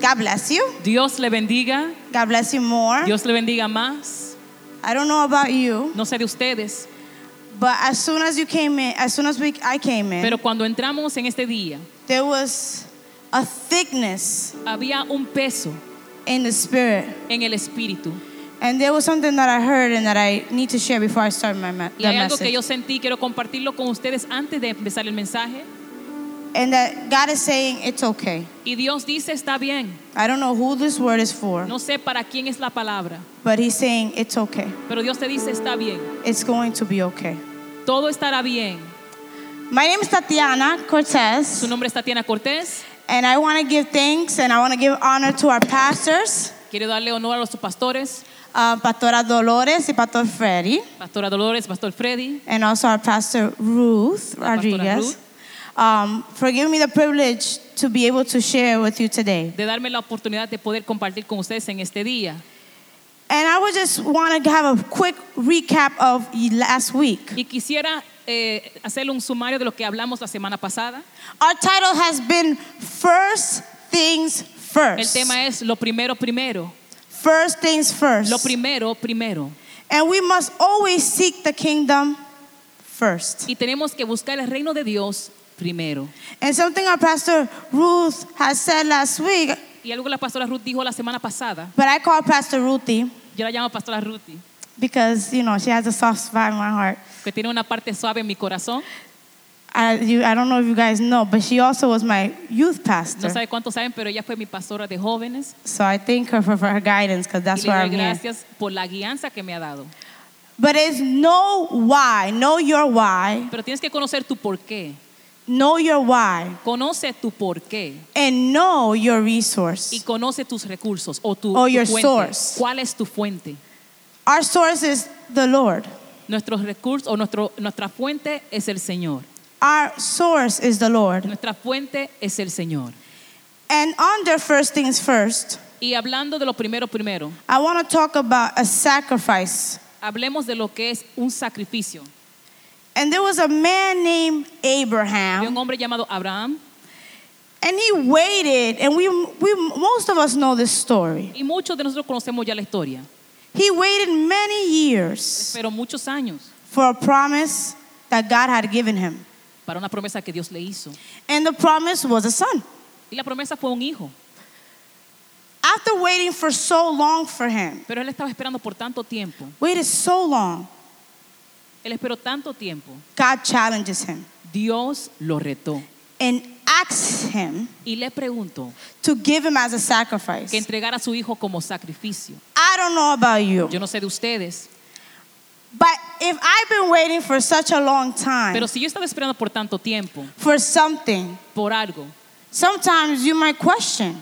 God bless you. Dios le bendiga. God bless you more. Dios le bendiga más. I don't know about you, No sé de ustedes, but as soon as you came in, as soon as we, I came in, pero cuando entramos en este día, there was a thickness había un peso in the spirit. en el espíritu. And there was something that I heard and that I need to share before I start my me- Y hay algo que message. yo sentí, quiero compartirlo con ustedes antes de empezar el mensaje. And that God is saying it's okay. Y Dios dice, está bien. I don't know who this word is for, No sé para quién es la palabra, but He's saying it's okay. pero Dios te dice, está bien. It's going to be okay. Todo estará bien. My name is Tatiana Cortez, Su nombre es Tatiana Cortés. and I want to give thanks and I want to give honor to our pastors, Quiero darle honor a los pastores, uh, Pastora Dolores y Pastor Freddy, Pastora Dolores, Pastor Freddy, and also our Pastor Ruth Rodriguez. Um, for giving me the privilege to be able to share with you today. de darme la oportunidad de poder compartir con ustedes en este día. And I would just want to have a quick recap of last week. Y quisiera eh, hacerle un sumario de lo que hablamos la semana pasada. Our title has been First Things El First. tema es lo primero, primero. First Things First. Lo primero, primero. And we must always seek the kingdom first. Y tenemos que buscar el reino de Dios primero. And something our pastor Ruth has said last week, Y algo que la pastora Ruth dijo la semana pasada, but I call Pastor Ruthie yo la llamo pastora Ruthie, because, you know, she has a soft spot in my heart. que tiene una parte suave en mi corazón. I, you, I don't know if you guys know, but she also was my youth No pastor. sabe cuántos saben, pero ella fue mi pastora de jóvenes. So I thank her for, for her guidance because that's y le where doy I'm here. gracias por la guianza que me ha dado. But it's know why, know your why, Pero tienes que conocer tu por qué. Know your why, Conoce tu por qué. and know your resource. Y conoce tus recursos o tu, Or tu your fuente. source. ¿Cuál es tu fuente? Our source is the Lord. Nuestros recursos o nuestro, nuestra fuente es el Señor. Our source is the Lord. Nuestra fuente es el Señor. And under first things first, Y hablando de lo primero, primero, I want to talk about a sacrifice. hablemos de lo que es un sacrificio. And there was a man named Había un Abraham, hombre llamado Abraham and he waited, and we, we most of us know this story. y muchos de nosotros conocemos ya la historia, He waited many years pero muchos años for a promise that God had given him. para una promesa que Dios le hizo. And the promise was a son. Y la promesa fue un hijo, After waiting for so long for him, pero él estaba esperando por tanto tiempo. waited so long, Él esperó tanto tiempo. God challenges him Dios lo retó and asks him y le preguntó to give him as a sacrifice. que entregara a su hijo como sacrificio. I don't know about you, Yo no sé de ustedes, but if I've been waiting for such a long time pero si yo estaba esperando por tanto tiempo, for something, por algo, sometimes you might question.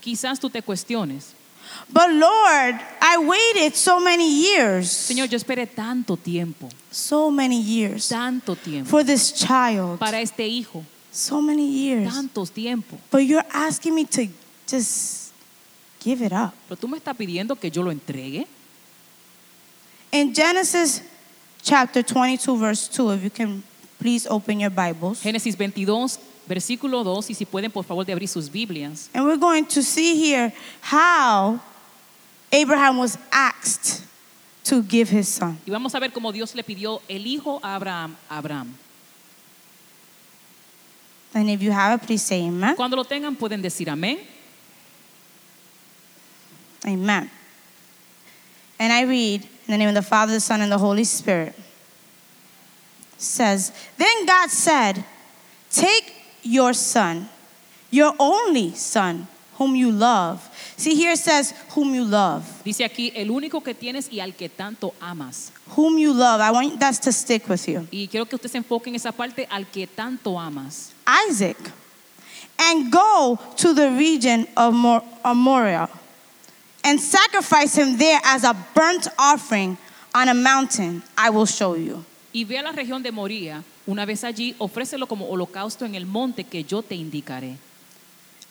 quizás tú te cuestiones, But Lord, I waited so many years, Señor, yo esperé tanto tiempo, so many years tanto tiempo for this child, para este hijo, so many years. tanto tiempo. But you're asking me to just give it up. Pero tú me estás pidiendo que yo lo entregue. In Genesis chapter 22, verse 2, if you can please open your Bibles. Génesis 22, versículo 2, y si pueden por favor de abrir sus Biblias. And we're going to see here how Abraham was asked to give his son. Y vamos a ver cómo Dios le pidió el hijo a Abraham. Abraham. And if you have it, please say amen. Cuando lo tengan pueden decir amén. Amen. And I read in the name of the Father, the Son, and the Holy Spirit. It says, Then God said, Take your son, your only son, whom you love. See, here it says, Whom you love. Dice aquí, el único que tienes y al que tanto amas. Whom you love. I want that to stick with you. Y quiero que usted se enfoque en esa parte, al que tanto amas. Isaac. And go to the region of, Mor- of Moriah and sacrifice him there as a burnt offering on a mountain I will show you. Y ve a la región de Moría. Una vez allí, ofrécelo como holocausto en el monte que yo te indicaré.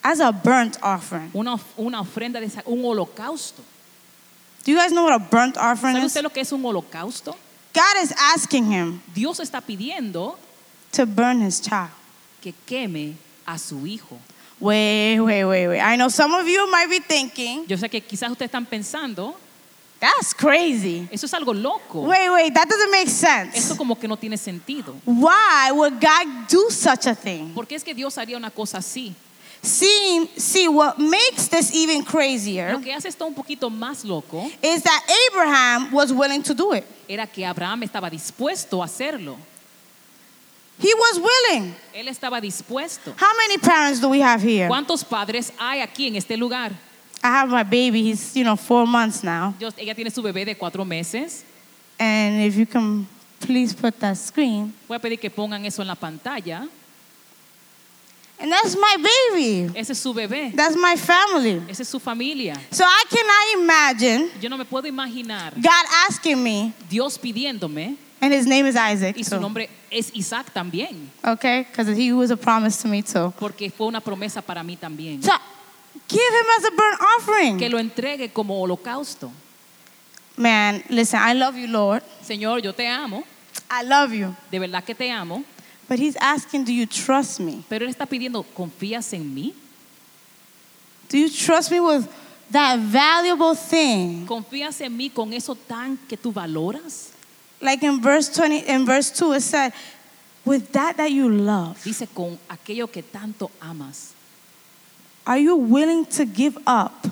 As a burnt offering. Una, una ofrenda de un holocausto. Do you guys know what a burnt offering ¿Sabe is? usted lo que es un holocausto? God is asking him Dios está pidiendo to burn his child. que queme a su hijo. Wait, wait, wait, wait. I know some of you might be thinking, Yo sé que quizás ustedes están pensando, that's crazy. eso es algo loco. Wait, wait, that doesn't make sense. Eso como que no tiene sentido. Why would God do such a thing? ¿Por qué es que Dios haría una cosa así? See, see, what makes this even crazier Lo que hace esto un poquito más loco is that Abraham was willing to do it. era que Abraham estaba dispuesto a hacerlo. He was willing. Él estaba dispuesto. How many parents do we have here? ¿Cuántos padres hay aquí en este lugar? I have my baby. He's, you know, four months now. Yo- ella tiene su bebé de cuatro meses. And if you can please put that screen. Voy a pedir que pongan eso en la pantalla. And that's my baby. Ese es su bebé. That's my family. Esa es su familia. So I cannot imagine Yo no me puedo imaginar God asking me, Dios pidiéndome, and his name is Isaac. y su nombre es Isaac también, Okay? Because he was a promise to me too. porque fue una promesa para mí también. So give him as a burnt Que offering. lo entregue como holocausto. Man, listen, I love you, Lord. Señor, yo te amo, I love you. de verdad que te amo, But he's asking, do you trust me? pero Él está pidiendo, ¿confías en mí? Do you trust me with that valuable thing? ¿Confías en mí con eso tan que tú valoras? Like in verse 20, in verse 2, it said, with that that you love, Dice, con aquello que tanto amas. are you willing to give up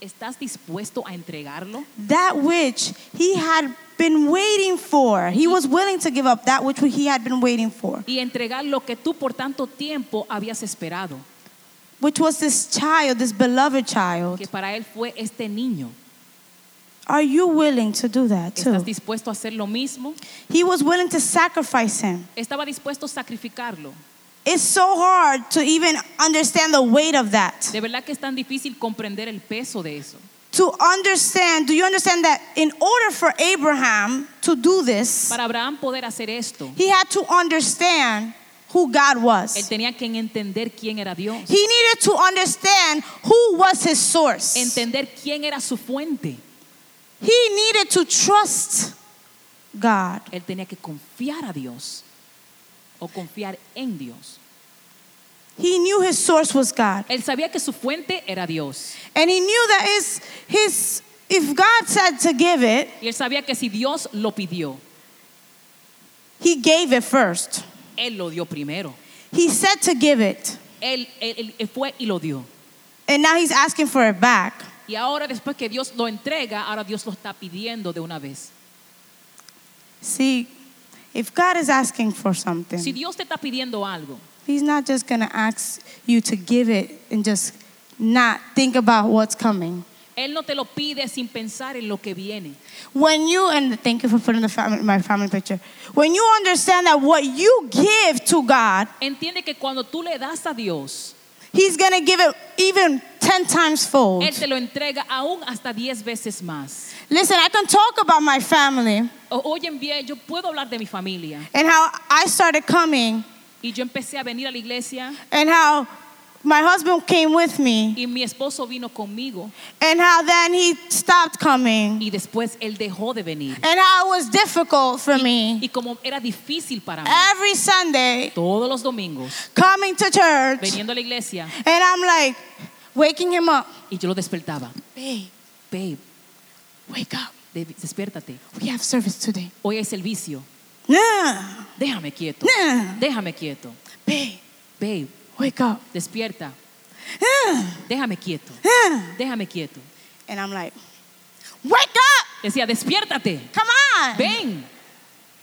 ¿Estás dispuesto a entregarlo? that which he had been waiting for? He was willing to give up that which he had been waiting for, Y entregar lo que tú por tanto tiempo habías esperado, which was this child, this beloved child. que para Él fue este niño. Are you willing to do that ¿Estás too? dispuesto a hacer lo mismo? He was willing to sacrifice him. Estaba dispuesto a sacrificarlo. It's so hard to even understand the weight of that. De verdad que es tan difícil comprender el peso de eso. To understand, do you understand that in order for Abraham to do this, Para Abraham poder hacer esto, he had to understand who God él was. tenía que entender quién era Dios, He needed to understand who was his source. entender quién era su fuente. He needed to trust God. Él tenía que confiar a Dios o confiar en Dios. He knew his source was God. Él sabía que su fuente era Dios. And he knew that his, his if God said to give it, Y él sabía que si Dios lo pidió, he gave it first. Él lo dio primero. He said to give it. Él, él- él fue y lo dio. And now he's asking for it back. Y ahora después que Dios lo entrega, ahora Dios lo está pidiendo de una vez. See, if God is asking for something, Si Dios te está pidiendo algo, he's not just going to ask you to give it and just not think about what's coming. Él no te lo pide sin pensar en lo que viene. When you, and thank you for putting the family, my family picture, when you understand that what you give to God, Entiende que cuando tú le das a Dios, he's going to give it even 10 times fold. Él te lo entrega aún hasta 10 veces más. Listen, I can talk about my family O- Oyen bien, yo puedo hablar de mi familia. and how I started coming Y yo empecé a venir a la iglesia and how my husband came with me y mi esposo vino conmigo and how then he stopped coming y después él dejó de venir. and how it was difficult for me Y como era difícil para mí, every Sunday todos los domingos, coming to church veniendo a la iglesia, and I'm like waking him up. y yo lo despertaba. Babe, Babe, wake up. de- despiértate. We have service today. Hoy hay servicio. Nah, Déjame quieto. nah. Déjame quieto. Babe, Babe, wake up. despierta. Nah, Déjame quieto. Déjame quieto. And I'm like, wake up. Decía, despiértate. Come on. Ven.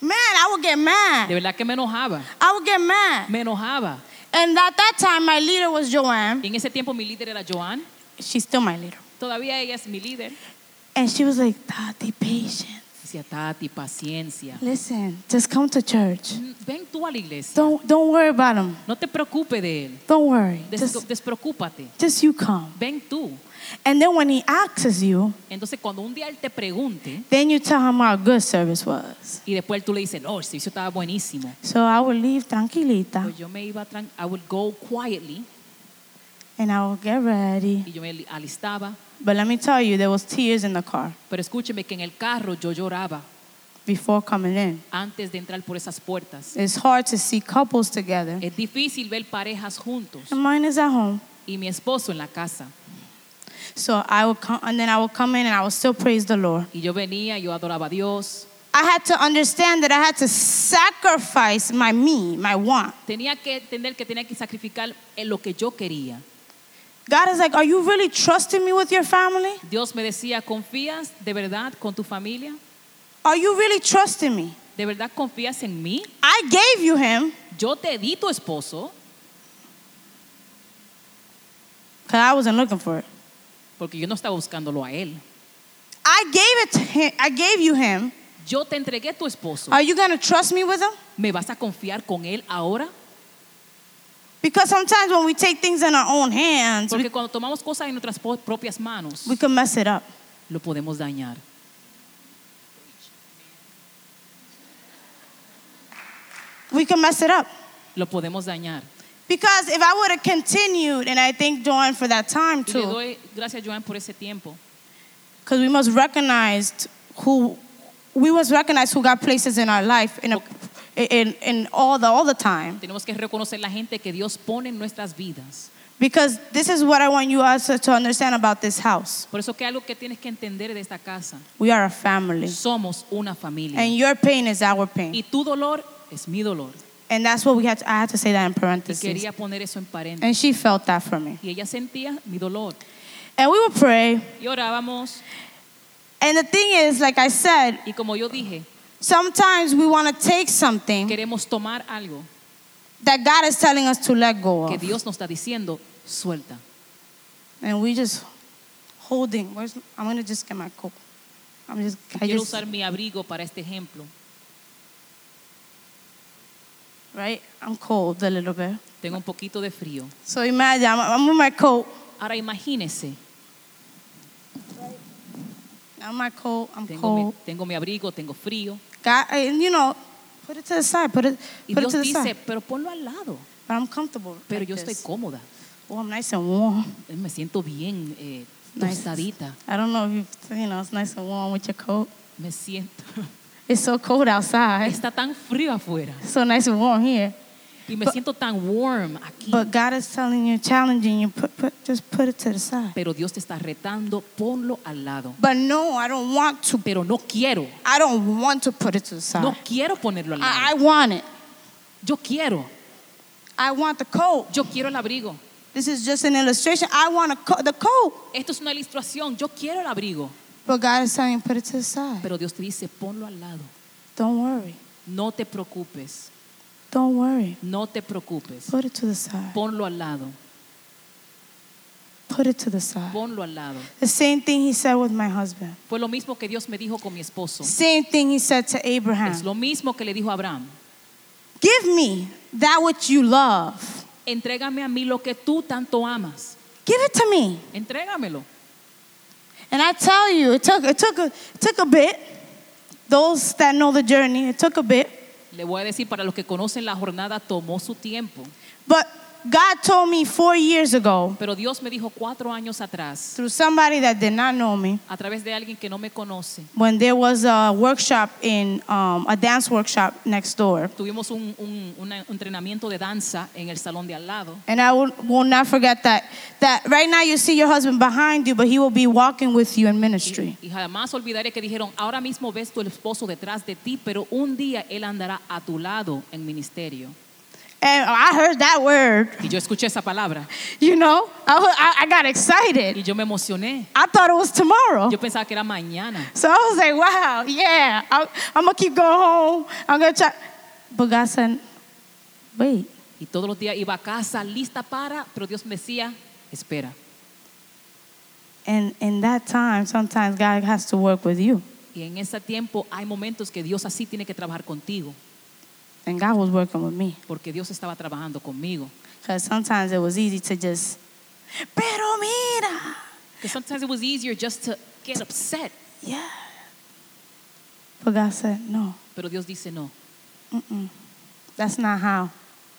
Man, I would get De mad. verdad que me enojaba. I would get mad. Me enojaba. And at that time, my leader was Joanne. Y en ese tiempo mi líder era Joan. She's still my leader. Todavía ella es mi líder. And she was like, Tati, patience. Decía, Tati, paciencia. Listen, just come to church. Mm, Ven tú a la iglesia. Don't, don't worry about him. No te preocupes de él. Don't worry. Des- Just, despreocúpate. just you come. Ven tú. And then when he asks you, Entonces cuando un día él te pregunte then you tell him how good service was. y después tú le dices, no, el servicio estaba buenísimo. So I would leave tranquilita Pues yo me iba, I would go quietly and I would get ready. y yo me alistaba. But let me tell you, there was tears in the car Pero escúcheme que en el carro yo lloraba before coming in. antes de entrar por esas puertas. It's hard to see couples together. Es difícil ver parejas juntos. And mine is at home. y mi esposo en la casa. So I would come, and then I would come in and I would still praise the Lord. Y yo venía, yo adoraba a Dios. I had to understand that I had to sacrifice my me, my want. Tenía que entender que tenía que sacrificar en lo que yo quería. God is like, Are you really trusting me with your family? Dios me decía, ¿confías de verdad con tu familia? Are you really trusting me? ¿De verdad confías en mí? I gave you him Yo te di tu esposo because I wasn't looking for it. porque yo no estaba buscándolo a él. I gave it to him. I gave you him. Yo te entregué tu esposo. Are you going to trust me with him? ¿Me vas a confiar con él ahora? Because sometimes when we take things in our own hands, we, Porque cuando tomamos cosas en nuestras propias manos, we can mess it up. lo podemos dañar. We can mess it up. Lo podemos dañar. Because if I would have continued, and I thank Joanne for that time Y le too, doy gracias, Joan, por ese tiempo. because we must recognize who we must recognize who God places in our life in, a, in, in all the all the time. Tenemos que reconocer la gente que Dios pone en nuestras vidas. Because this is what I want you also to understand about this house. Por eso que algo que tienes que entender de esta casa, We are a family, somos una familia. and your pain is our pain, Y tu dolor es mi dolor. and that's what we had. To, I had to say that in Y parentheses, quería poner eso en paréntesis. and she felt that for me. Y ella sentía mi dolor. And we would pray, Y orábamos. and the thing is, like I said, Y como yo dije, sometimes we want to take something queremos tomar algo that God is telling us to let go que of, Dios nos está diciendo, suelta. and we just holding. Where's, I'm gonna just get my coat. I'm just. I Quiero just usar mi abrigo para este ejemplo. right. I'm cold a little bit. Tengo un poquito de frío. So imagine I'm, I'm with my coat. Ahora imagínese, I'm my coat. I'm tengo mi, cold. tengo mi abrigo, tengo frío. God, and you know, put it to the side. Put it. Y Put it Dios to the dice, side. pero ponlo al lado. But I'm comfortable. Pero like yo estoy cómoda. Oh, I'm nice and warm. Me siento bien eh, Nice. tostadita. I don't know if you, you know, it's nice and warm with your coat. Me siento. It's so cold outside. Está tan frío afuera. It's so nice and warm here. Y me But- siento tan warm aquí. But God is telling you, challenging you, put, put, just put it to the side. Pero Dios te está retando, ponlo al lado. But no, I don't want to. Pero no quiero. I don't want to put it to the side. No quiero ponerlo al I, I lado. want it. Yo quiero. I want the coat. Yo quiero el abrigo. This is just an illustration. I want a co- the coat. Esto es una ilustración. Yo quiero el abrigo. But God is telling you, put it to the side. Pero Dios te dice, ponlo al lado. Don't worry. No te preocupes. Don't worry. No te preocupes. Put it to the side. Ponlo al lado. Put it to the side. Ponlo al lado. The same thing he said with my husband. Fue lo mismo que Dios me dijo con mi esposo. Same thing he said to Abraham. Es lo mismo que le dijo a Abraham. Give me that which you love. Entrégame a mí lo que tú tanto amas. Give it to me. Entrégamelo. And I tell you, it took it took a it took a bit. Those that know the journey, it took a bit. Le voy a decir, para los que conocen la jornada, tomó su tiempo. God told me four years ago Pero Dios me dijo cuatro años atrás, through somebody that did not know me a través de alguien que no me conoce, when there was a workshop in um, a dance workshop next door. tuvimos un, un- un entrenamiento de danza en el salón de al lado. And I will, will not forget that that right now you see your husband behind you, but he will be walking with you in ministry. Y, jamás olvidaré que dijeron, ahora mismo ves tu esposo detrás de ti, pero un día él andará a tu lado en ministerio. And I heard that word, Y yo escuché esa palabra you know, I, I, got excited. y yo me emocioné. I thought it was tomorrow. Yo pensaba que era mañana. So I was like, wow, yeah, I, I'm gonna keep going home. I'm gonna try. But God said, wait. Y todos los días iba a casa lista para, pero Dios me decía, espera. And in that time, sometimes God has to work with you. Y en ese tiempo hay momentos que Dios así tiene que trabajar contigo, And God was working with me. porque Dios estaba trabajando conmigo. Because sometimes it was easy to just, pero mira. Because sometimes it was easier just to get upset. Yeah. But God said, no, Pero Dios dice, no, mm-mm. that's not how.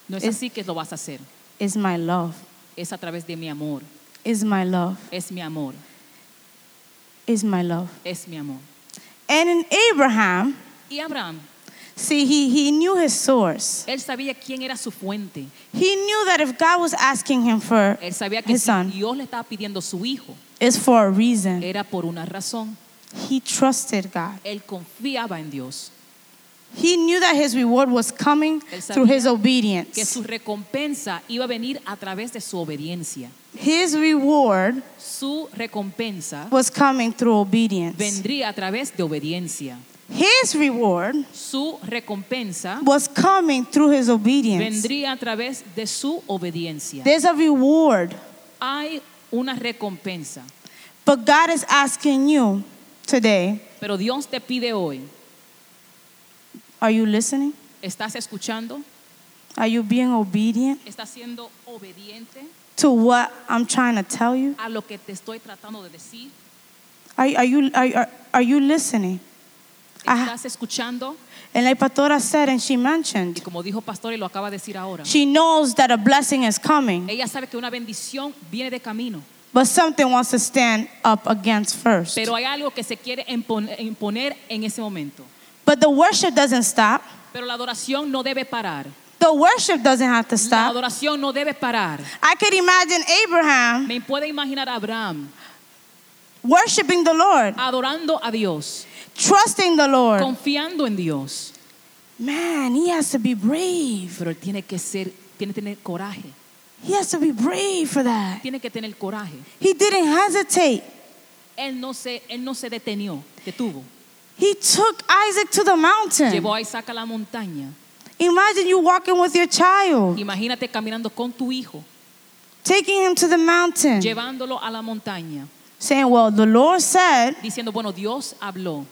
no es Es- así que lo vas a hacer. It's my love. Es a través de mi amor. It's my love. Es mi amor. It's my love. Es mi amor. And in Abraham, Y Abraham, See, he, he knew his source. Él sabía quién era su fuente. He knew that if God was asking him for Él sabía que his si son, Dios le estaba pidiendo su hijo, it's for a reason. era por una razón. He trusted God. Él confiaba en Dios. He knew that his reward was coming Él through his obedience. Que su recompensa iba a venir a través de su obediencia. His reward Su recompensa was coming through obedience. vendría a través de obediencia. His reward Su recompensa was coming through his obedience. vendría a través de su obediencia. There's a reward, Hay una recompensa, but God is asking you today, pero Dios te pide hoy, are you listening? ¿estás escuchando? Are you being obedient ¿Estás siendo obediente to what I'm trying to tell you? a lo que te estoy tratando de decir? Are, are you, are, are, are you listening? Ah. ¿Estás escuchando? And like Pastora said and she Y como dijo Pastor y lo acaba de decir ahora, she knows that a blessing is coming, ella sabe que una bendición viene de camino, but something wants to stand up against first. pero hay algo que se quiere impon- imponer en ese momento. But the worship doesn't stop. Pero la adoración no debe parar. The worship doesn't have to La stop. adoración no debe parar. I could imagine Abraham Me puede imaginar a Abraham worshiping the Lord, adorando a Dios, trusting the Lord. confiando en Dios. Man, he has to be brave. Pero él tiene que ser, tiene que tener coraje. He has to be brave for that. Tiene que tener coraje. He didn't hesitate. Él no se, él no se detenió, detuvo. He took Isaac to the mountain. Llevó a Isaac a la montaña. Imagine you walking with your child, Imagínate caminando con tu hijo, taking him to the mountain, llevándolo a la montaña, saying, Well, the Lord said, diciendo, bueno, Dios habló,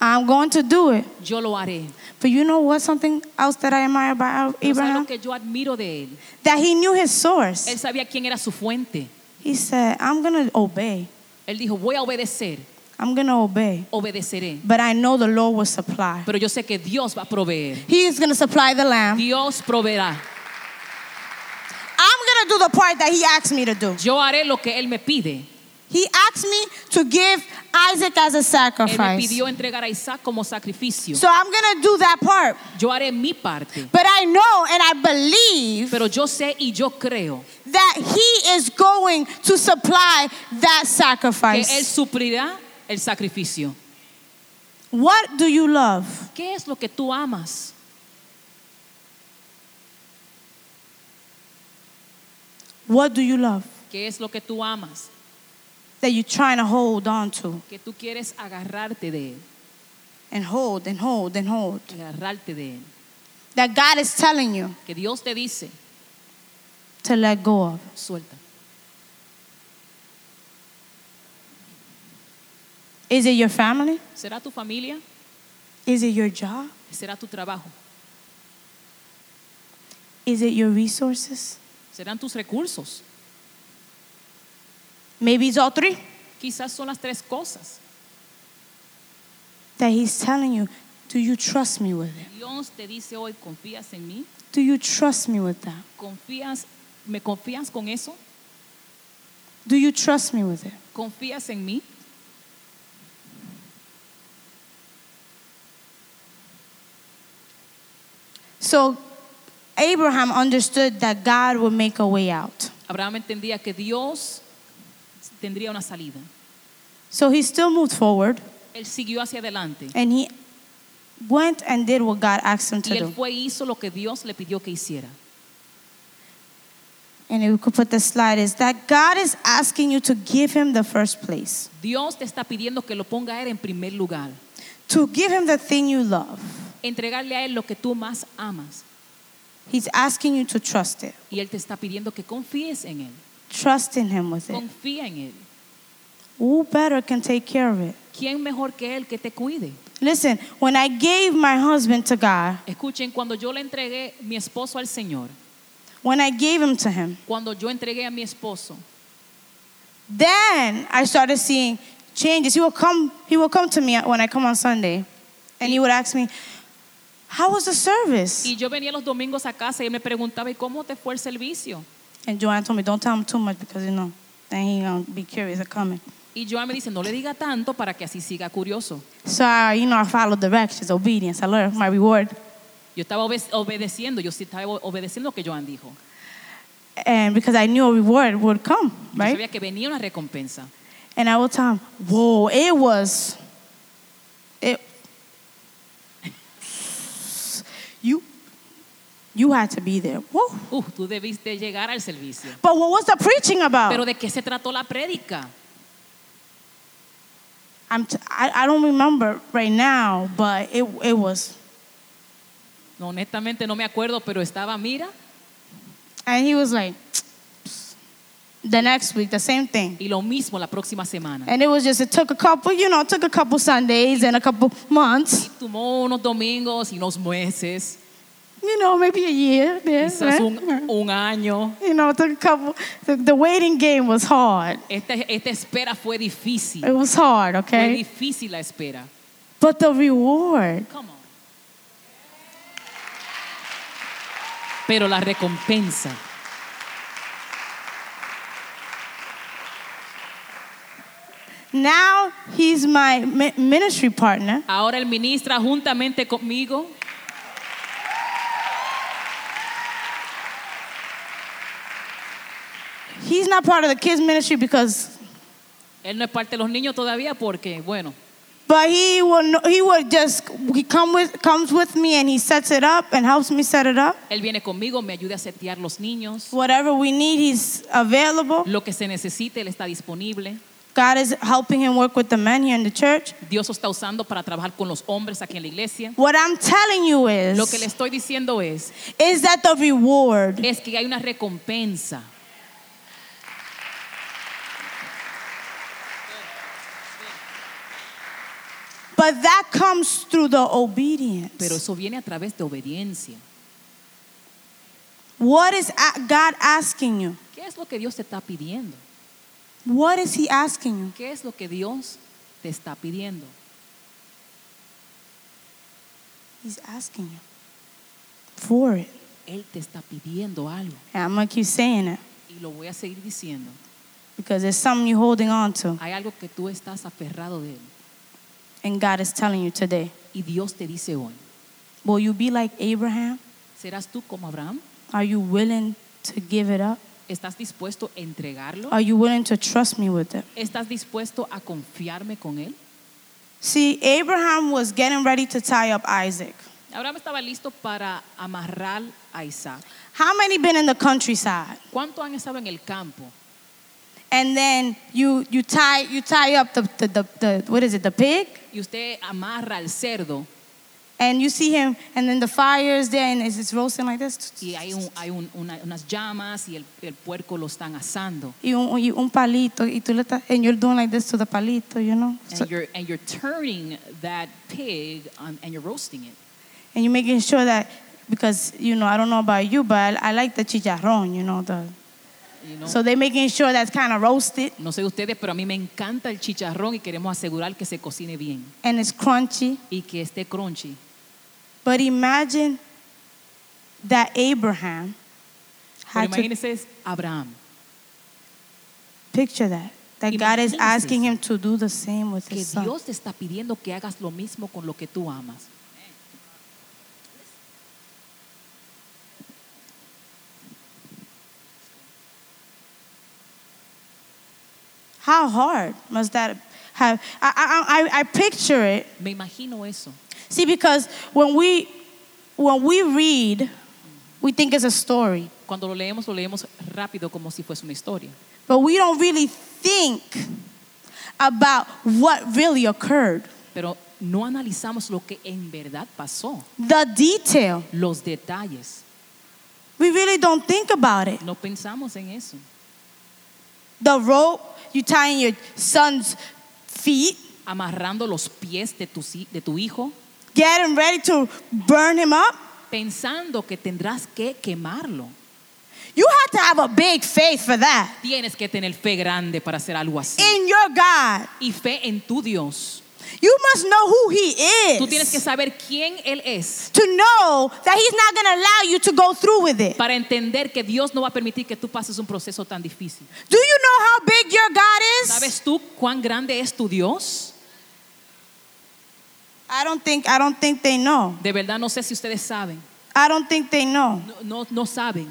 I'm going to do it. yo lo haré. But you know what? Something else that I admire about Pero Abraham? lo que yo admiro de él? That he knew his source. Él sabía quién era su fuente. He said, I'm going to obey. Él dijo, voy a obedecer, I'm going to obey. obedeceré. But I know the Lord will supply. Pero yo sé que Dios va a proveer. He is going to supply the lamb. Dios proveerá. I'm going to do the part that he asked me to do. Yo haré lo que Él me pide. He asked me to give Isaac as a Él me sacrifice. pidió entregar a Isaac como sacrificio. So I'm going to do that part. Yo haré mi parte. But I know and I believe Pero yo sé y yo creo that he is going to supply that que Él sacrifice. suplirá el sacrificio. What do you love? ¿Qué es lo que tú amas? What do you love ¿Qué es lo que tú amas? That you're trying to hold on to Que tú quieres agarrarte de Él. and hold and hold and hold? Agarrarte de Él. That God is telling you Que Dios te dice, to let go of. suelta. Is it your family? ¿Será tu familia? Is it your job? ¿Será tu trabajo? Is it your resources? ¿Serán tus recursos? Maybe it's all three. Quizás son las tres cosas. That He's telling you, do you trust me with it? Dios te dice hoy, ¿confías en mí? Do you trust me with that? ¿Confías, ¿Me confías con eso? Do you trust me with it? ¿Confías en mí? So Abraham understood that God would make a way out. Abraham entendía que Dios tendría una salida. So he still moved forward Él siguió hacia adelante and he went and did what God asked him to y él do. fue y hizo lo que Dios le pidió que hiciera. And if we could put the slide is that God is asking you to give him the first place, Dios te está pidiendo que lo ponga a Él en primer lugar. to give him the thing you love. Entregarle a Él lo que tú más amas. He's asking you to trust it. Y Él te está pidiendo que confíes en Él. Trust in him with it. Confía en Él. Who better can take care of it? ¿Quién mejor que Él que te cuide? Listen, when I gave my husband to God, Escuchen, cuando yo le entregué mi esposo al Señor, when I gave him to him, cuando yo entregué a mi esposo, then I started seeing changes. He will come, he will come to me when I come on Sunday, and he would ask me, How was the service? y yo venía los domingos a casa y él me preguntaba, ¿y cómo te fue el servicio? And Joanne told me, Don't tell him too much because you know, then he gonna be curious of coming. Y Joan me dice, no le diga tanto para que así siga curioso. So I, you know, I followed directions, obedience. I learned my reward. Yo estaba obe- obedeciendo, yo sí estaba obedeciendo lo que Joan dijo. And because I knew a reward would come, Yo right? sabía que venía una recompensa. And I would tell him, whoa, it was, it, you, you had to be there. Uh, tú debiste llegar al servicio. But what was the preaching about? Pero ¿de qué se trató la prédica? I'm t- I, I don't remember right now, but it, it was, No, honestamente no me acuerdo, pero estaba, mira, and he was like, the next week, the same thing. y lo mismo la próxima semana. And it was just, it took a couple, you know, it took a couple Sundays and a couple months, Tomó unos domingos y unos meses, you know, maybe a year. Quizás right? un, un año. You know, a couple, the, the waiting game was hard. Esta, esta espera fue difícil. It was hard, Fue okay? difícil la espera. But the reward, Come on. Pero la recompensa. now he's my mi- ministry partner. Ahora él ministra juntamente conmigo. He's not part of the kids ministry because, Él no es parte de los niños todavía porque, bueno, but he will, he would just, he come with, comes with me and he sets it up and helps me set it up. él viene conmigo, me ayuda a setear los niños. Whatever we need, he's available. Lo que se necesite, él está disponible. God is helping him work with the men here in the church. Dios lo está usando para trabajar con los hombres aquí en la iglesia. What I'm telling you is, Lo que le estoy diciendo es, is that the reward es que hay una recompensa. But that comes through the obedience. Pero eso viene a través de obediencia. What is God asking you? ¿Qué es lo que Dios te está pidiendo? What is He asking you? ¿Qué es lo que Dios te está pidiendo? He's asking you for it. Él te está pidiendo algo. And I'm to keep saying it Y lo voy a seguir diciendo. because there's something you're holding on to. Hay algo que tú estás aferrado de Él. And God is telling you today. Y Dios te dice hoy, Will you be like Abraham? ¿serás tú como Abraham? Are you willing to give it up? ¿Estás dispuesto a entregarlo? Are you willing to trust me with it? ¿Estás dispuesto a confiarme con Él? See, Abraham was getting ready to tie up Isaac. Abraham estaba listo para amarrar a Isaac. How many been in the countryside? ¿Cuánto han estado en el campo? And then you you tie you tie up the the, the, the what is it the pig Y usted amarra al cerdo and you see him and then the fire is there and it's, it's roasting like this y hay, un- hay un- una- unas llamas y el, el puerco lo están asando. y un, y un palito y tú le estás and you're doing like this to the palito you know So- And you're, and you're turning that pig on, and you're roasting it. and you're making sure that because you know I don't know about you but I, I like the chicharrón you know the you know. so they're making sure that's kind of roasted no sé ustedes, pero a mí me encanta el chicharrón y queremos asegurar que se cocine bien and it's crunchy y que esté crunchy. but imagine that Abraham Pero had to imagínense Abraham. picture that that God is asking him to do the same with que his son. Dios te está pidiendo que hagas lo mismo con lo que tú amas. How hard must that have? I, I, I, picture it. Me imagino eso. See, because when we when we read, we think it's a story, Cuando lo leemos, lo leemos rápido como si fuese una historia. but we don't really think about what really occurred. Pero no analizamos lo que en verdad pasó, The detail. los detalles. We really don't think about it. No pensamos en eso. The rope you in your son's feet, Amarrando los pies de tu, de tu hijo, getting ready to burn him up. pensando que tendrás que quemarlo. You have to have a big faith for that. Tienes que tener fe grande para hacer algo así. In your God. Y fe en tu Dios. You must know who he Tú tienes que is saber quién Él es to know that he's not going to allow you to go through with it. para entender que Dios no va a permitir que tú pases un proceso tan difícil. Do you know how big your God is? ¿Sabes tú cuán grande es tu Dios? I don't think I don't think they know. De verdad no sé si ustedes saben. I don't think they know. No, no, no saben.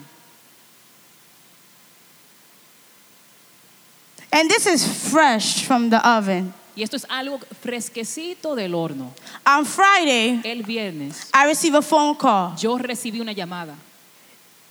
And this is fresh from the oven. Y esto es algo fresquecito del horno. On Friday, El viernes I received a phone call, yo recibí una llamada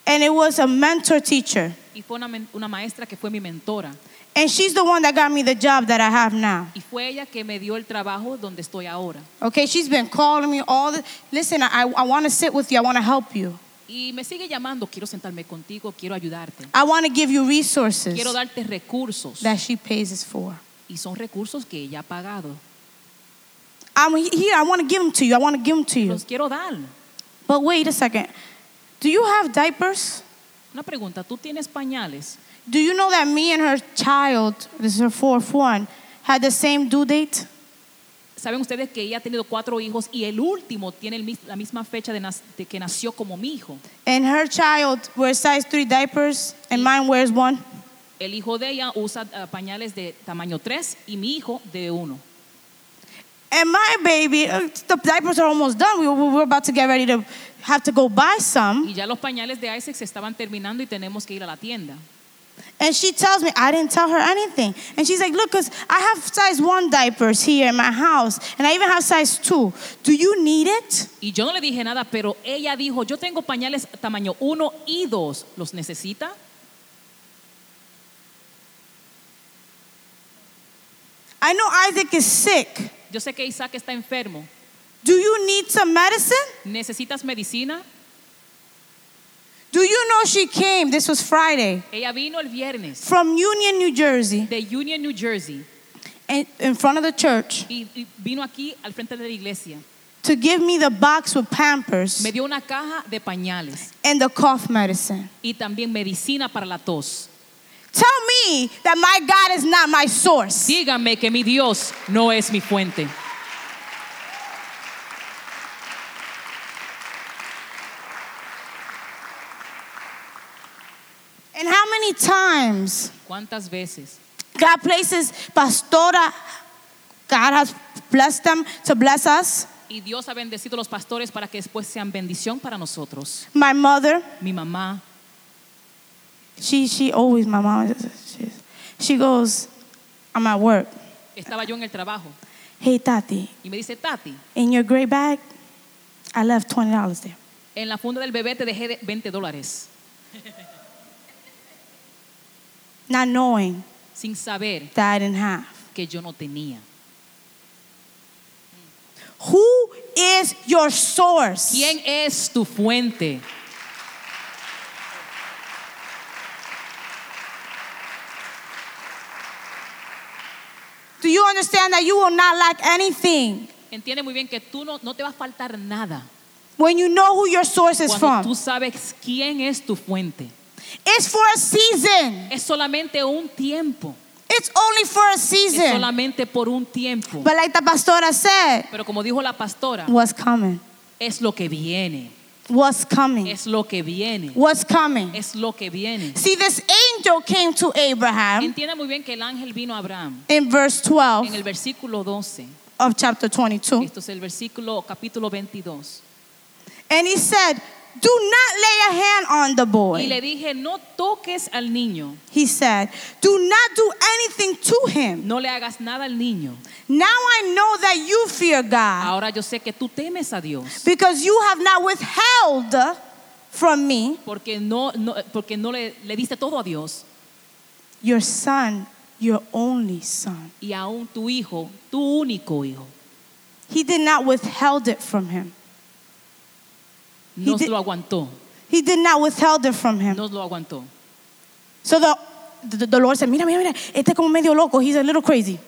and it was a mentor teacher. y fue una, una maestra que fue mi mentora. And she's the one that got me the job that I have now. Y fue ella que me dio el trabajo donde estoy ahora. Okay, she's been calling me all the listen, I, I want to sit with you, I want to help you. Y me sigue llamando, quiero sentarme contigo, quiero ayudarte. I want to give you resources Quiero darte recursos. that she pays us for. Y son recursos que ella ha pagado. I'm he- here, I want to give them to you. I want to give them to you. Los quiero dar. But wait a second. Do you have diapers? Una pregunta, ¿tú tienes pañales? Do you know that me and her child, this is her fourth one, had the same due date? ¿Saben ustedes que ella ha tenido cuatro hijos y el último tiene el la misma fecha de, de que nació como mi hijo? And her child wears size three diapers, and mine wears one. El hijo de ella usa ah, pañales de tamaño 3 y mi hijo de 1. And my baby, uh, the diapers are almost done. We, we- we're about to get ready to have to go buy some. Y ya los pañales de Isaac se estaban terminando y tenemos que ir a la tienda. And she tells me, I didn't tell her anything. And she's like, Look, because I have size one diapers here in my house, and I even have size two. Do you need it? Y yo no le dije nada, pero ella dijo, yo tengo pañales tamaño 1 y 2. ¿Los necesita? I know Isaac is sick. Yo sé que Isaac está enfermo. Do you need some medicine? ¿Necesitas medicina? Do you know she came? This was Friday Ella vino el viernes from Union, New Jersey, de Union, New Jersey in, in front of the church y, y vino aquí al frente de la iglesia. to give me the box with Pampers Me dio una caja de pañales and the cough medicine. y también medicina para la tos. Tell me that my God is not my source. Díganme que mi Dios no es mi fuente. And how many times ¿Cuántas veces God places pastora, God has blessed them to bless us. Y Dios ha bendecido a los pastores para que después sean bendición para nosotros. My mother, Mi mamá, she she always my mom. She, she goes, I'm at work. estaba yo en el trabajo Hey Tati, y me dice, Tati, in your gray bag, I left twenty dollars there. en la funda del bebé te dejé de 20 dólares, Not knowing sin saber that I didn't have. que yo no tenía. Who is your source? ¿Quién es tu fuente? You understand that you will not lack anything Entiende muy bien que tú no, no te va a faltar nada when you know who your source is cuando from? tú sabes quién es tu fuente. It's for a season. Es solamente un tiempo. It's only for a Es season. solamente por un tiempo. But like the pastora said, Pero como dijo la pastora, what's coming? es lo que viene. What's coming? Es lo que viene. What's coming? Es lo que viene. See, this angel came to Abraham Entiende muy bien que el ángel vino a Abraham in verse en 12 el versículo 12. of chapter 22. Esto es el versículo capítulo 22. And he said, Do not lay a hand on the Y boy. le dije, no toques al niño, He said, Do not do anything to him. no le hagas nada al niño. Now I know that you fear God Ahora yo sé que tú temes a Dios. because you have not withheld from me Porque no, no- porque no le, le diste todo a Dios. your son, your only son. Y aún tu hijo, tu único hijo, He did not withheld it from him. nos did- lo aguantó. He did not withheld it from him. Nos lo aguantó. So the, the, the Lord said, mira, mira, mira, este como medio loco. He's a little crazy.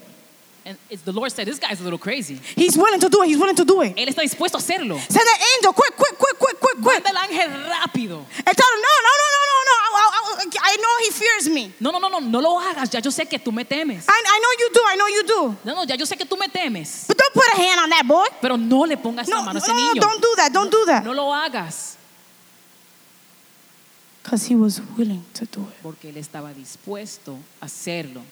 And it's, the Lord said, this guy's a little crazy. He's willing to do it. He's willing to do it. Él está dispuesto a hacerlo. Send the angel, quick, quick, quick, quick, quick, quick. Manda el ángel rápido. No, no, no, no, no, no. I, I, I, know he fears me. No, no, no, no, no lo hagas. Ya yo sé que tú me temes. I, I know you do. I know you do. No, no, ya yo sé que tú me temes. But don't put a hand on that boy. Pero no le pongas No, la no, mano a ese no, niño. don't do that. Don't do that. No lo hagas. Because he was willing to do it. Porque él estaba dispuesto a hacerlo.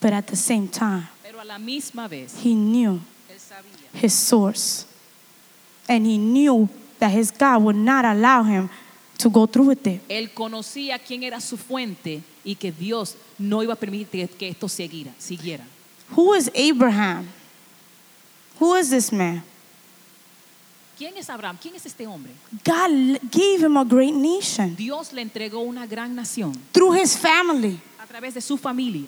But at the same time, Pero a la misma vez, he knew él sabía his source. And he knew that his God would not allow him to go through with it. Él conocía quién era su fuente y que Dios no iba a permitir que esto siguiera. siguiera. Who is Abraham? Who is this man? ¿Quién es Abraham? ¿Quién es este hombre? God gave him a great nation Dios le entregó una gran nación through his family a través de su familia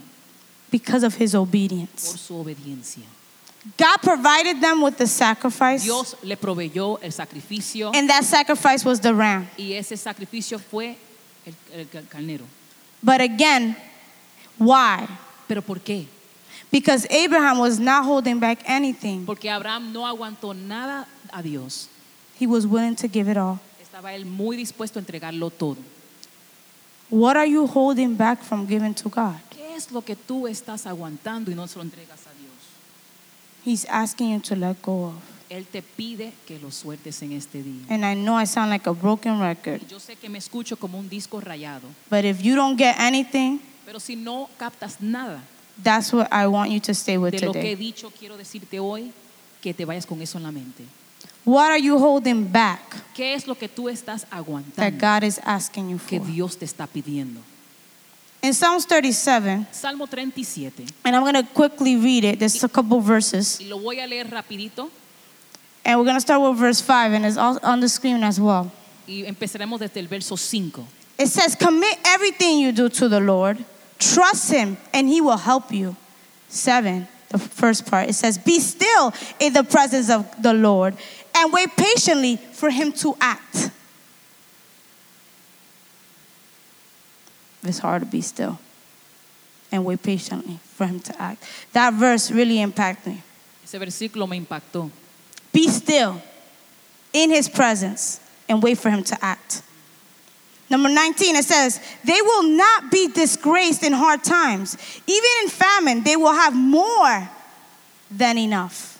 because of his por obedience. su obediencia. God provided them with the sacrifice, Dios le proveyó el sacrificio and that sacrifice was the ram. y ese sacrificio fue el, el carnero. But again, why? ¿Pero por qué? Because Abraham was not holding back anything. Porque Abraham no aguantó nada a Dios. He was willing to give it all. Estaba él muy dispuesto a entregarlo todo. What are you holding back from giving to God? ¿Qué es lo que tú estás aguantando y no se lo entregas a Dios? He's asking you to let go of. Él te pide que lo sueltes en este día. And I know I sound like a broken record, Yo sé que me escucho como un disco rayado, but if you don't get anything, pero si no captas nada that's what I want you to stay with de lo que he dicho, quiero decirte hoy que te vayas con eso en la mente. What are you holding back ¿Qué es lo que tú estás that aguantando God is asking you que for? Dios te está pidiendo? In Psalms 37, Salmo 37, and I'm going to quickly read it, there's a couple verses. lo voy a leer rapidito And we're going to start with verse 5, and it's all on the screen as well. y empezaremos desde el verso 5. It says, Commit everything you do to the Lord, trust Him, and He will help you. Seven, the first part, it says, Be still in the presence of the Lord and wait patiently for Him to act. It's hard to be still and wait patiently for Him to act. That verse really impacted me. Ese versículo me impactó. Be still in his presence and wait for him to act. Number 19, it says, They will not be disgraced in hard times. Even in famine, they will have more than enough.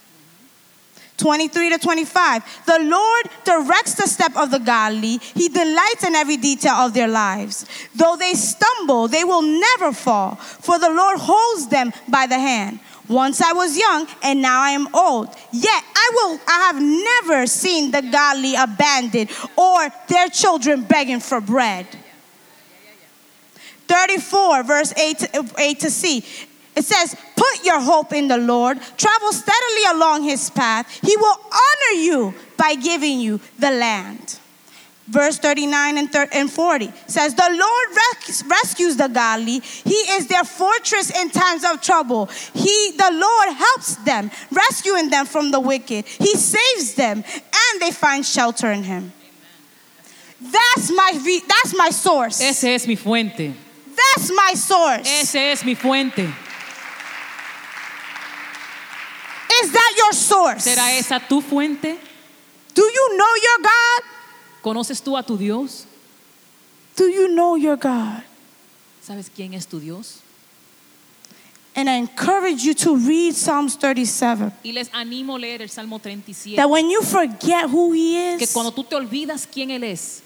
23 to 25. The Lord directs the step of the godly. He delights in every detail of their lives. Though they stumble, they will never fall, for the Lord holds them by the hand. Once I was young, and now I am old. Yet I will I have never seen the godly abandoned or their children begging for bread. 34, verse 8 to, 8 to C. It says, Put your hope in the Lord, travel steadily along his path. He will honor you by giving you the land. Verse 39 and, thir- and 40 says, The Lord res- rescues the godly. He is their fortress in times of trouble. He, the Lord helps them, rescuing them from the wicked. He saves them, and they find shelter in him. That's my, re- that's my source. Ese es mi fuente. That's my source. Ese es mi fuente. Is that your source? ¿Será esa tu fuente? Do you know your God? ¿Conoces tú a tu Dios? Do you know your God? ¿Sabes quién es tu Dios? And I encourage you to read Psalms 37. Y les animo a leer el Salmo 37. That when you forget who He is, Que cuando tú te olvidas quién Él es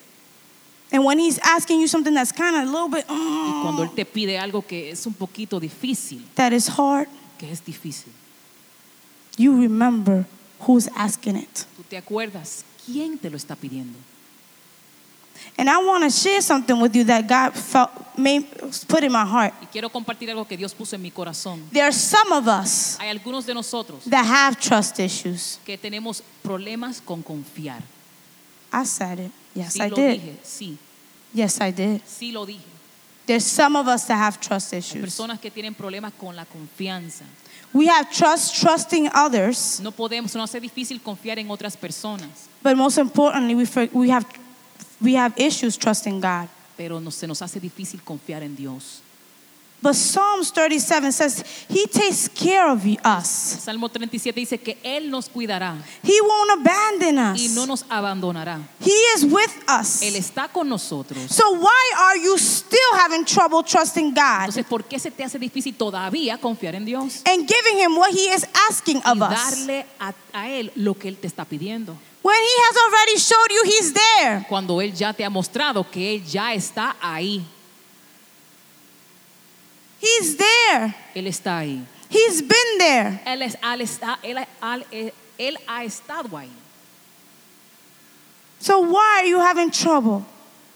and when He's asking you something that's kind of a little bit, y mm, cuando Él te pide algo que es un poquito difícil, that is hard, que es difícil, you remember who's asking it. tú te acuerdas quién te lo está pidiendo. And I want to share something with you that God felt, made, put in my heart. Y quiero compartir algo que Dios puso en mi corazón. There are some of us Hay algunos de nosotros that have trust issues. que tenemos problemas con confiar. I said it. Yes, sí I lo did. dije, sí, Yes, I did. sí lo dije. There's some of us that have trust Hay issues. personas que tienen problemas con la confianza. We have trust, trusting others, No podemos, no hace difícil confiar en otras personas, but most importantly, we, we, have, we have issues trusting God. pero no, se nos hace difícil confiar en Dios. But Psalms 37 says, He takes care of us. Salmo 37 dice que Él nos cuidará He won't abandon y us. no nos abandonará. He is with us. Él está con nosotros. So, why are you still having trouble trusting God Entonces, ¿por qué se te hace difícil todavía confiar en Dios? and giving Him what He is asking Y of us? darle a, a Él lo que Él te está pidiendo. When He has already showed you He's there. Cuando Él ya te ha mostrado que Él ya está ahí. He's there. Él está ahí. He's been there. Él, es- esta- él, al- eh, él ha estado ahí. So why are you having trouble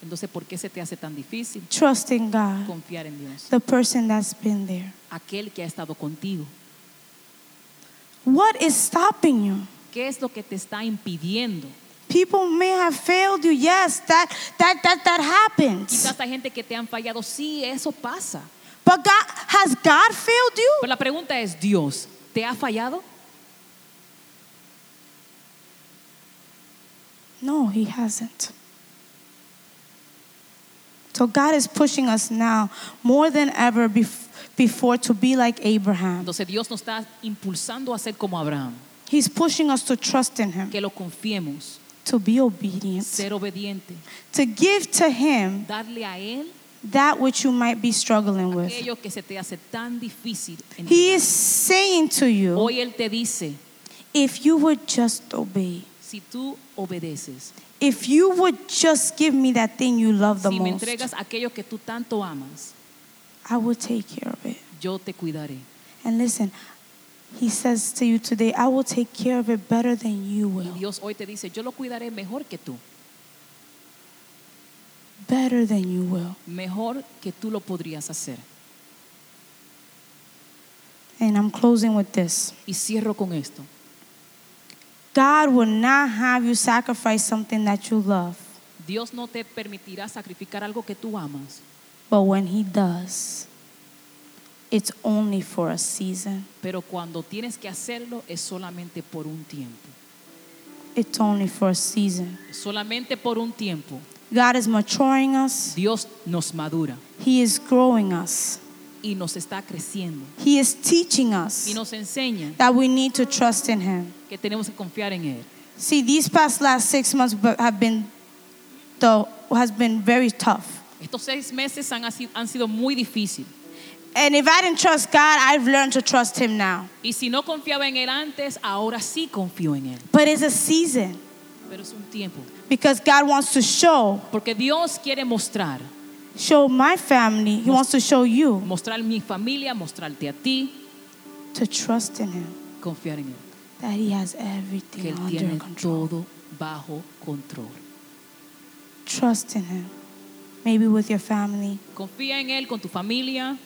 Entonces, ¿por qué se te hace tan difícil trusting God, confiar en Dios? the person that's been there? Aquel que ha estado contigo. What is stopping you? ¿Qué es lo que te está impidiendo? People may have failed you. Yes, that that that that happens. Quizás hay gente que te han fallado. Sí, eso pasa. But God has God failed you? Pero la pregunta es, Dios, ¿te ha fallado? No, he hasn't. So God is pushing us now more than ever bef- before to be like Abraham. Entonces Dios nos está impulsando a ser como Abraham, He's pushing us to trust in him, que lo confiemos, to be obedient, ser obediente, to give to him darle a Él that which you might be struggling with. que se te hace tan. He is saying to you, Hoy Él te dice, if you would just obey, si tú obedeces, if you would just give me that thing you love the si me most, entregas aquello que tú tanto amas, I will take care of it. yo te cuidaré. And listen, he says to you today, I will take care of it better than you Y will. Dios hoy te dice, yo lo cuidaré mejor que tú, Better than you will. mejor que tú lo podrías hacer. And I'm closing with this. Y cierro con esto. God will not have you sacrifice something that you love. Dios no te permitirá sacrificar algo que tú amas, But when he does, it's only for a season. pero cuando tienes que hacerlo es solamente por un tiempo. It's only for a season. Solamente por un tiempo. God is maturing us. Dios nos madura He is growing us. y nos está creciendo He is teaching us y nos enseña that we need to trust in him. que tenemos que confiar en Él. See, these past last six months have been though, has been very tough. Estos seis meses han, han sido muy difíciles. And if I didn't trust God, I've learned to trust him now. Y si no confiaba en Él antes, ahora sí confío en Él. But it's a season Pero es un tiempo. because God wants to show Porque Dios quiere mostrar, show my family. He wants to show you mostrar mi familia, mostrarte a ti, to trust in him confiar en Él. that he has Que everything Él under tiene control. todo bajo control. Trust in him. Maybe with your family, Confía en Él con tu familia,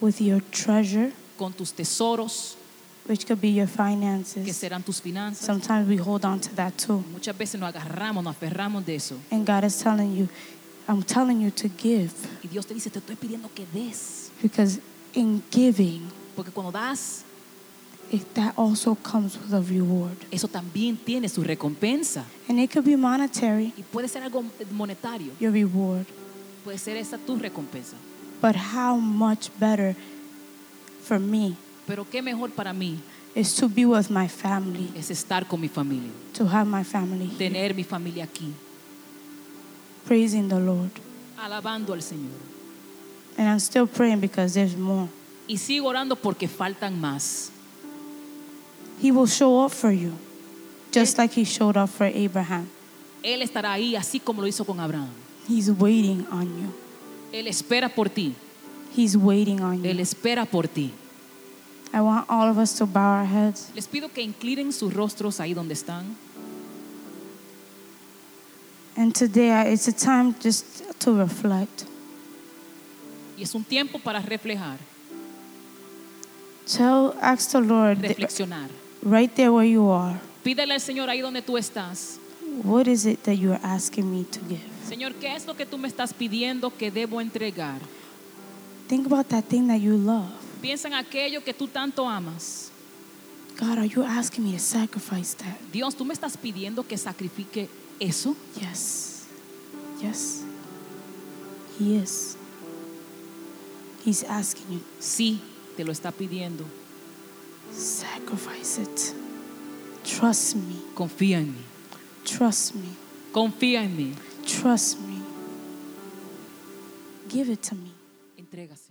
with your treasure, con tus tesoros, which could be your que finances. serán tus finanzas. Sometimes we hold on to that too. Muchas veces nos agarramos, nos aferramos de eso. And God is telling you, I'm telling you to give Y Dios te dice, te estoy pidiendo que des. because in giving, Porque cuando das, it, that also comes with a reward. eso también tiene su recompensa. And it could be monetary, Y puede ser algo monetario. your reward. Puede ser esa tu recompensa. But how much better for me Pero qué mejor para mí is to be with my family, es estar con mi familia. to have my family here, Tener mi familia aquí. praising the Lord. Alabando al Señor. And I'm still praying because there's more. Y sigo orando porque faltan más. He will show up for you, just like He showed up for Abraham. Él estará ahí así como lo hizo con Abraham. He's waiting on you. Él espera por ti. He's waiting on you. Él espera por ti. I want all of us to bow our heads. Les pido que inclinen sus rostros ahí donde están. And today it's a time just to reflect. Y es un tiempo para reflejar, Tell, ask the Lord reflexionar. right there where you are. Pídele al Señor ahí donde tú estás. What is it that you are asking me to give? Señor, ¿qué es lo que tú me estás pidiendo que debo entregar? Think about that thing that you love. Piensa en aquello que tú tanto amas. God, are you asking me to sacrifice that? Dios, ¿tú me estás pidiendo que sacrifique eso? Yes. Yes. He is. He's asking you, Sí, te lo está pidiendo. sacrifice it. Trust me. Confía en mí. Trust me. Confía en mí. Trust me. Give it to me. Entrégase.